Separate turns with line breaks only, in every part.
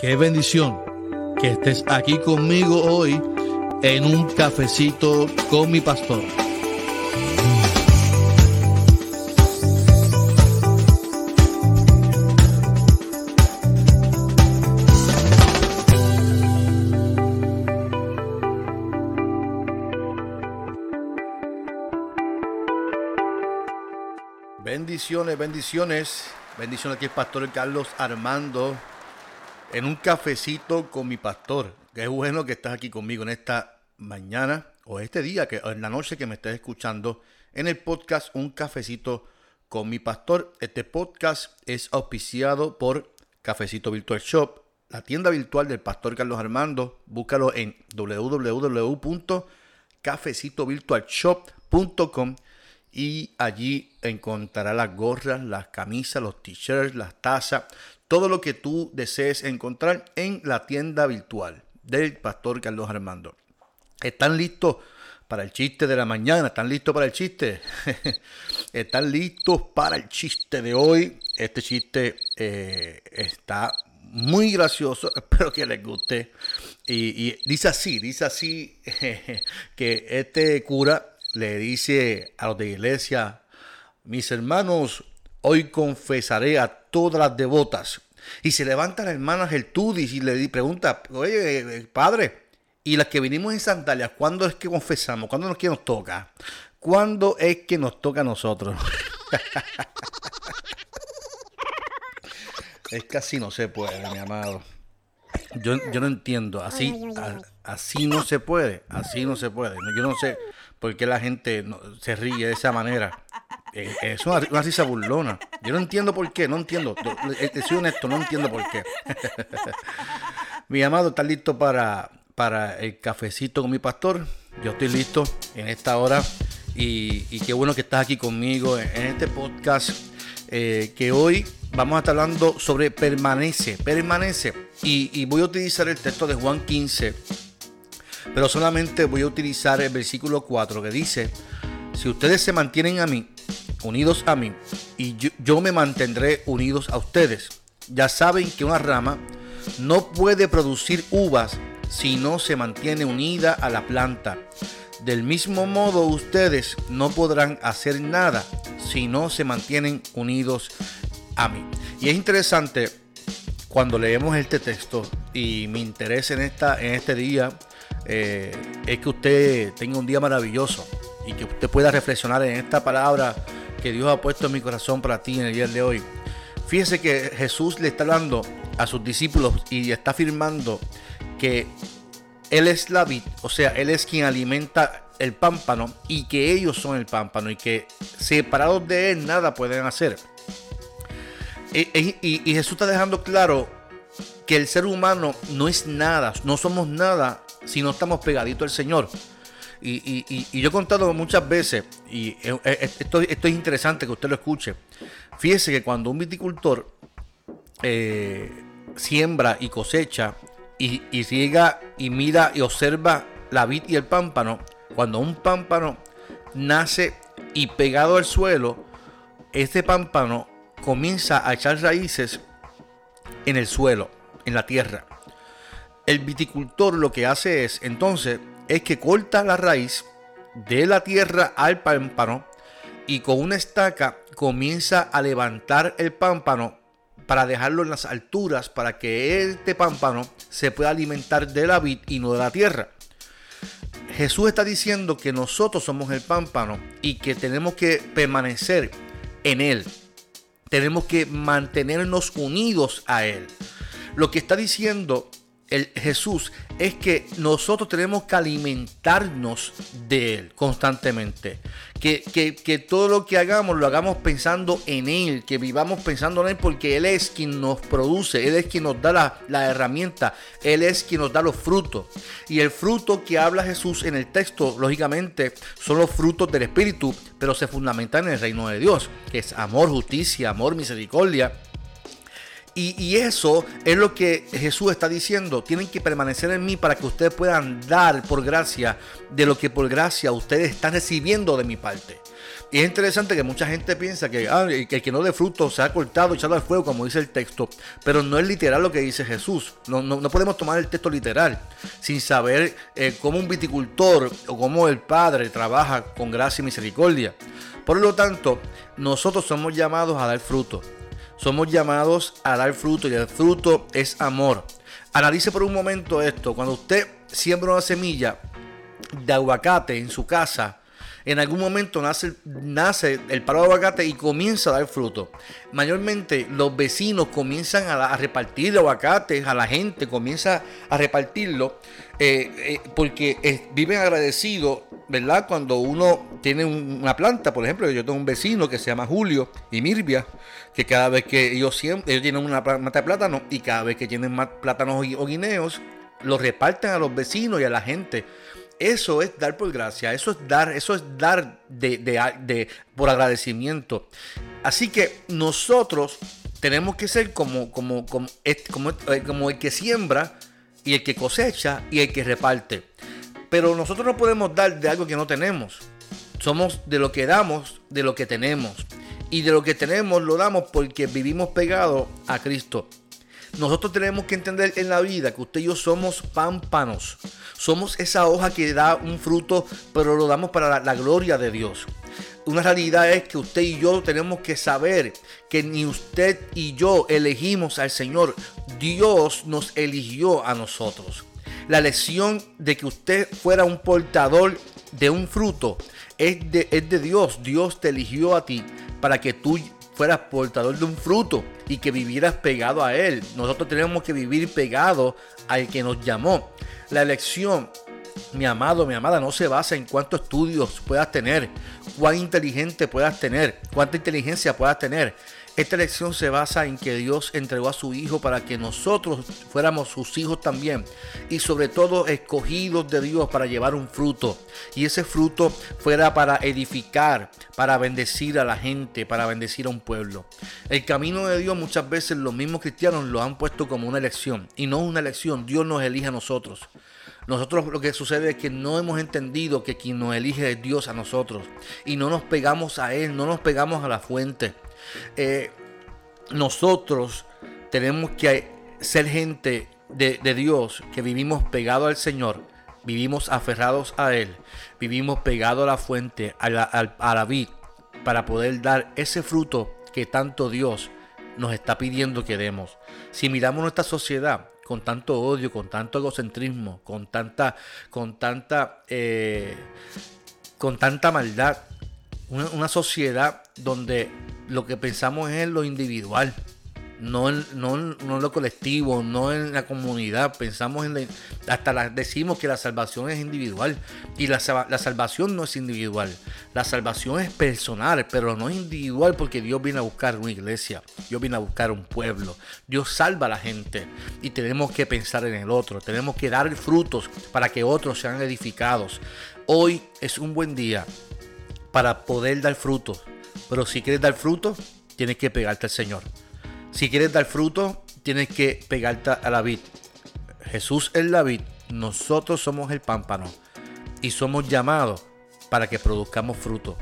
Qué bendición que estés aquí conmigo hoy en un cafecito con mi pastor. Bendiciones, bendiciones. Bendiciones aquí pastor Carlos Armando en un cafecito con mi pastor. Qué bueno que estás aquí conmigo en esta mañana o este día, que, en la noche que me estés escuchando en el podcast Un cafecito con mi pastor. Este podcast es auspiciado por Cafecito Virtual Shop, la tienda virtual del pastor Carlos Armando. Búscalo en www.cafecitovirtualshop.com y allí encontrará las gorras, las camisas, los t-shirts, las tazas, todo lo que tú desees encontrar en la tienda virtual del pastor Carlos Armando. ¿Están listos para el chiste de la mañana? ¿Están listos para el chiste? ¿Están listos para el chiste de hoy? Este chiste eh, está muy gracioso, espero que les guste. Y, dice así, dice así que este cura le dice a los de iglesia, mis hermanos, hoy confesaré a todas las devotas. Y se levanta la hermana Gertudis y le pregunta, oye, eh, padre, y las que vinimos en sandalias, ¿cuándo es que confesamos? ¿Cuándo es que nos toca? ¿Cuándo es que nos toca a nosotros? es que así no se puede, mi amado. Yo, no entiendo, así, así no se puede, así no se puede. Yo no sé por qué la gente se ríe de esa manera. Eh, es una, risa burlona. Yo no entiendo por qué, no entiendo. Eh, te soy honesto, no entiendo por qué. mi amado, ¿estás listo para, para el cafecito con mi pastor? Yo estoy listo en esta hora. Y, qué bueno que estás aquí conmigo en, este podcast. Eh, que hoy vamos a estar hablando sobre permanece, permanece. Y, y voy a utilizar el texto de Juan 15 pero solamente voy a utilizar el versículo 4 que dice, si ustedes se mantienen a mí, unidos a mí, y yo, me mantendré unidos a ustedes. Ya saben que una rama no puede producir uvas si no se mantiene unida a la planta. Del mismo modo ustedes no podrán hacer nada si no se mantienen unidos a mí. Y es interesante cuando leemos este texto y mi interés en, esta, en este día eh, es que usted tenga un día maravilloso y que usted pueda reflexionar en esta palabra que Dios ha puesto en mi corazón para ti en el día de hoy. Fíjese que Jesús le está hablando a sus discípulos y está afirmando que Él es la vid, o sea, Él es quien alimenta el pámpano y que ellos son el pámpano y que separados de Él nada pueden hacer. y Jesús está dejando claro que el ser humano no es nada, no somos nada si no estamos pegaditos al Señor. Y, yo he contado muchas veces, y esto, esto, es interesante que usted lo escuche. Fíjese que cuando un viticultor eh, siembra y cosecha y, y riega y mira y observa la vid y el pámpano, cuando un pámpano nace y pegado al suelo, este pámpano comienza a echar raíces en el suelo, en la tierra. El viticultor lo que hace es, entonces, es que corta la raíz de la tierra al pámpano y con una estaca comienza a levantar el pámpano para dejarlo en las alturas para que este pámpano se pueda alimentar de la vid y no de la tierra. Jesús está diciendo que nosotros somos el pámpano y que tenemos que permanecer en él. Tenemos que mantenernos unidos a él. Lo que está diciendo el Jesús es que nosotros tenemos que alimentarnos de Él constantemente. Que, que, todo lo que hagamos lo hagamos pensando en Él, que vivamos pensando en Él porque Él es quien nos produce, Él es quien nos da la, la herramienta, Él es quien nos da los frutos. Y el fruto que habla Jesús en el texto, lógicamente, son los frutos del Espíritu, pero se fundamentan en el reino de Dios, que es amor, justicia, amor, misericordia Y, eso es lo que Jesús está diciendo. Tienen que permanecer en mí para que ustedes puedan dar por gracia de lo que por gracia ustedes están recibiendo de mi parte. Y es interesante que mucha gente piensa que, ah, el que no dé fruto se ha cortado, echado al fuego, como dice el texto. Pero no es literal lo que dice Jesús. No, no, podemos tomar el texto literal sin saber eh, cómo un viticultor o cómo el Padre trabaja con gracia y misericordia. Por lo tanto, nosotros somos llamados a dar fruto. Somos llamados a dar fruto y el fruto es amor. Analice por un momento esto. Cuando usted siembra una semilla de aguacate en su casa, en algún momento nace, nace el palo de aguacate y comienza a dar fruto. Mayormente los vecinos comienzan a, repartir aguacates a la gente, comienza a repartirlo eh, eh, porque viven agradecidos, ¿verdad? Cuando uno tiene una planta, por ejemplo, yo tengo un vecino que se llama Julio y Mirvia, que cada vez que ellos, siempre, ellos tienen una mata de plátano y cada vez que tienen más plátanos o guineos, los reparten a los vecinos y a la gente. Eso es dar por gracia, eso es dar, eso es dar de, por agradecimiento. Así que nosotros tenemos que ser como, como, como, como, eh, como el que siembra y el que cosecha y el que reparte. Pero nosotros no podemos dar de algo que no tenemos. Somos de lo que damos, de lo que tenemos. Y de lo que tenemos lo damos porque vivimos pegados a Cristo. Nosotros tenemos que entender en la vida que usted y yo somos pámpanos. Somos esa hoja que da un fruto, pero lo damos para la, gloria de Dios. Una realidad es que usted y yo tenemos que saber que ni usted y yo elegimos al Señor. Dios nos eligió a nosotros. La lección de que usted fuera un portador de un fruto es de Dios. Dios te eligió a ti para que tú fueras portador de un fruto y que vivieras pegado a Él. Nosotros tenemos que vivir pegado al que nos llamó. La elección, mi amado, mi amada, no se basa en cuántos estudios puedas tener, cuán inteligente puedas tener, cuánta inteligencia puedas tener. Esta elección se basa en que Dios entregó a su Hijo para que nosotros fuéramos sus hijos también y sobre todo escogidos de Dios para llevar un fruto y ese fruto fuera para edificar, para bendecir a la gente, para bendecir a un pueblo. El camino de Dios muchas veces los mismos cristianos lo han puesto como una elección y no una elección, Dios nos elige a nosotros. Nosotros lo que sucede es que no hemos entendido que quien nos elige es Dios a nosotros y no nos pegamos a Él, no nos pegamos a la fuente. Eh, nosotros tenemos que ser gente de, Dios que vivimos pegados al Señor, vivimos aferrados a Él, vivimos pegados a la fuente, a la, a vid, para poder dar ese fruto que tanto Dios nos está pidiendo que demos. Si miramos nuestra sociedad con tanto odio, con tanto egocentrismo, con tanta, con tanta, eh, con tanta maldad, una, sociedad donde lo que pensamos es en lo individual, no en, no, lo colectivo, no en la comunidad. Pensamos en hasta decimos que la salvación es individual y la, la, salvación no es individual. La salvación es personal, pero no es individual porque Dios viene a buscar una iglesia, Dios viene a buscar un pueblo, Dios salva a la gente y tenemos que pensar en el otro, tenemos que dar frutos para que otros sean edificados. Hoy es un buen día para poder dar fruto. Pero si quieres dar fruto, tienes que pegarte al Señor. Si quieres dar fruto, tienes que pegarte a la vid. Jesús es la vid, nosotros somos el pámpano y somos llamados para que produzcamos fruto.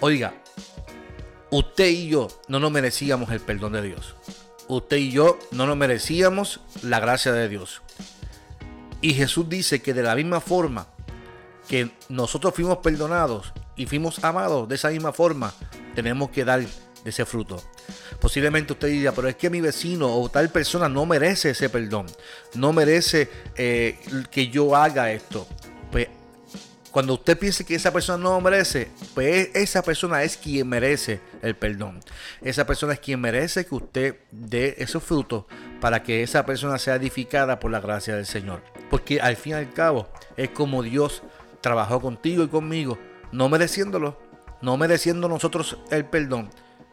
Oiga, usted y yo no nos merecíamos el perdón de Dios. Usted y yo no nos merecíamos la gracia de Dios. Y Jesús dice que de la misma forma que nosotros fuimos perdonados, y fuimos amados de esa misma forma, tenemos que dar ese fruto. Posiblemente usted diga, pero es que mi vecino o tal persona no merece ese perdón, no merece eh, que yo haga esto. Pues cuando usted piense que esa persona no merece, pues esa persona es quien merece el perdón. Esa persona es quien merece que usted dé esos frutos para que esa persona sea edificada por la gracia del Señor. Porque al fin y al cabo es como Dios trabajó contigo y conmigo no mereciéndolo, no mereciendo nosotros el perdón,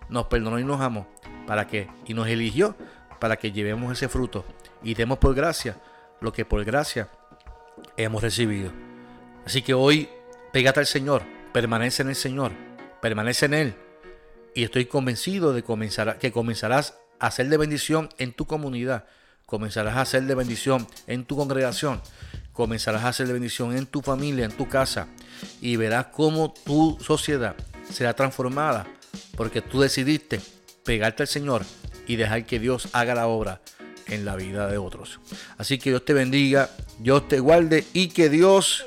nos perdonó y nos amó. ¿Para qué? Y nos eligió para que llevemos ese fruto y demos por gracia lo que por gracia hemos recibido. Así que hoy pégate al Señor, permanece en el Señor, permanece en Él. Y estoy convencido de comenzar, que comenzarás a ser de bendición en tu comunidad, comenzarás a ser de bendición en tu congregación, comenzarás a ser de bendición en tu familia, en tu casa, y verás cómo tu sociedad será transformada porque tú decidiste pegarte al Señor y dejar que Dios haga la obra en la vida de otros. Así que Dios te bendiga, Dios te guarde y que Dios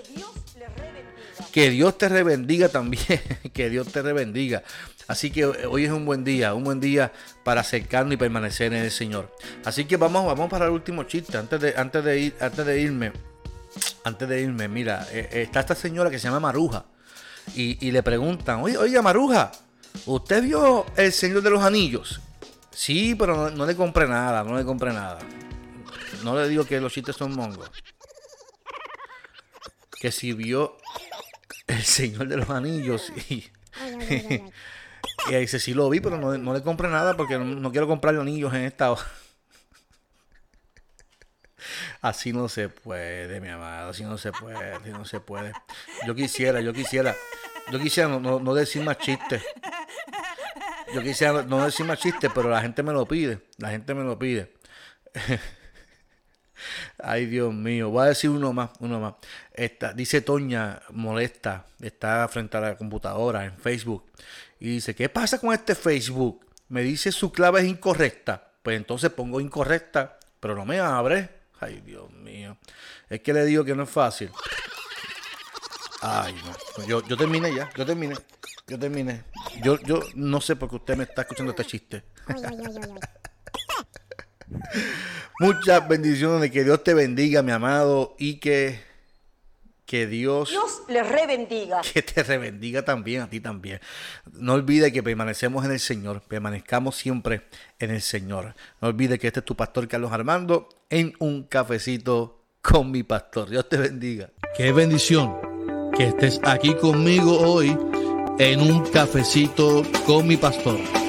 que Dios te rebendiga también, que Dios te rebendiga. Así que hoy es un buen día, un buen día para acercarnos y permanecer en el Señor. Así que vamos, vamos para el último chiste antes de, antes de ir, antes de irme. Antes de irme, mira, eh, eh, está esta señora que se llama Maruja y, le preguntan, oye, oye, Maruja, ¿usted vio El Señor de los Anillos? Sí, pero no, no le compré nada, no le compré nada. No le digo que los chistes son mongos. Que si vio El Señor de los Anillos y... y dice, sí lo vi, pero no, le compré nada porque no, quiero comprarle anillos en esta hora. Así no se puede, mi amado, así no se puede, no se puede. Yo quisiera, yo quisiera, yo quisiera no, no decir más chistes. Yo quisiera no decir más chistes, pero la gente me lo pide. La gente me lo pide. Ay, Dios mío. Voy a decir uno más, uno más. Esta, dice Toña, molesta, está frente a la computadora en Facebook. Y dice, ¿qué pasa con este Facebook? Me dice su clave es incorrecta. Pues entonces pongo incorrecta, pero no me abre. Ay, Dios mío. Es que le digo que no es fácil. Ay, no. Yo, yo terminé ya, yo terminé. Yo terminé. Yo, yo no sé por qué usted me está escuchando este chiste. Muchas bendiciones, que Dios te bendiga, mi amado, y que, que Dios,
Dios le rebendiga.
Que te rebendiga también, a ti también. No olvide que permanecemos en el Señor, permanezcamos siempre en el Señor. No olvide que este es tu pastor Carlos Armando en un cafecito con mi pastor. Dios te bendiga. Qué bendición que estés aquí conmigo hoy en un cafecito con mi pastor.